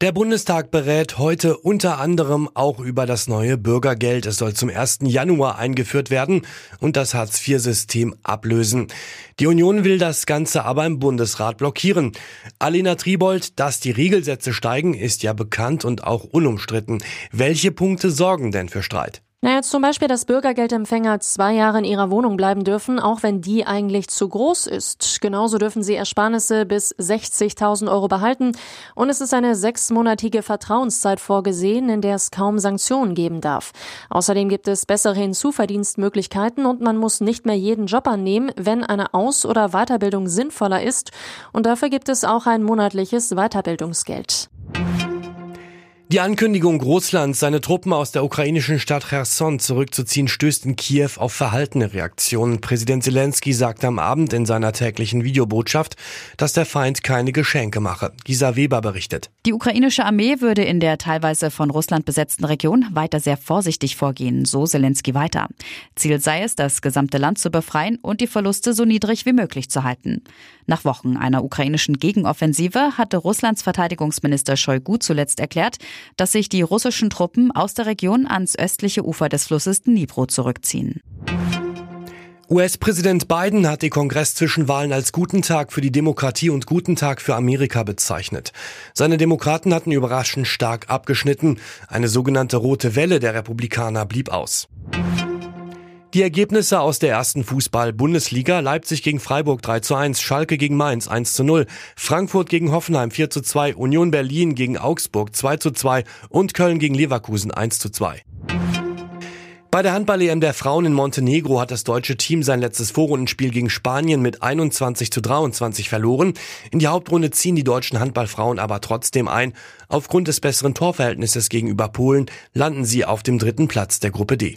Der Bundestag berät heute unter anderem auch über das neue Bürgergeld. Es soll zum 1. Januar eingeführt werden und das Hartz-IV-System ablösen. Die Union will das Ganze aber im Bundesrat blockieren. Alena Tribold, dass die Regelsätze steigen, ist ja bekannt und auch unumstritten. Welche Punkte sorgen denn für Streit? Na jetzt zum Beispiel, dass Bürgergeldempfänger zwei Jahre in ihrer Wohnung bleiben dürfen, auch wenn die eigentlich zu groß ist. Genauso dürfen sie Ersparnisse bis 60.000 Euro behalten. Und es ist eine sechsmonatige Vertrauenszeit vorgesehen, in der es kaum Sanktionen geben darf. Außerdem gibt es bessere Hinzuverdienstmöglichkeiten und man muss nicht mehr jeden Job annehmen, wenn eine Aus- oder Weiterbildung sinnvoller ist. Und dafür gibt es auch ein monatliches Weiterbildungsgeld. Die Ankündigung Russlands, seine Truppen aus der ukrainischen Stadt Cherson zurückzuziehen, stößt in Kiew auf verhaltene Reaktionen. Präsident Zelensky sagte am Abend in seiner täglichen Videobotschaft, dass der Feind keine Geschenke mache. Gisa Weber berichtet. Die ukrainische Armee würde in der teilweise von Russland besetzten Region weiter sehr vorsichtig vorgehen, so Zelensky weiter. Ziel sei es, das gesamte Land zu befreien und die Verluste so niedrig wie möglich zu halten. Nach Wochen einer ukrainischen Gegenoffensive hatte Russlands Verteidigungsminister Shoigu zuletzt erklärt, dass sich die russischen Truppen aus der Region ans östliche Ufer des Flusses Dnipro zurückziehen. US-Präsident Biden hat die Kongress-Zwischenwahlen als guten Tag für die Demokratie und guten Tag für Amerika bezeichnet. Seine Demokraten hatten überraschend stark abgeschnitten. Eine sogenannte rote Welle der Republikaner blieb aus. Die Ergebnisse aus der ersten Fußball-Bundesliga Leipzig gegen Freiburg 3 zu 1, Schalke gegen Mainz 1 zu 0, Frankfurt gegen Hoffenheim 4 zu 2, Union Berlin gegen Augsburg 2 zu 2 und Köln gegen Leverkusen 1 zu 2. Bei der Handball-EM der Frauen in Montenegro hat das deutsche Team sein letztes Vorrundenspiel gegen Spanien mit 21 zu 23 verloren. In die Hauptrunde ziehen die deutschen Handballfrauen aber trotzdem ein. Aufgrund des besseren Torverhältnisses gegenüber Polen landen sie auf dem dritten Platz der Gruppe D.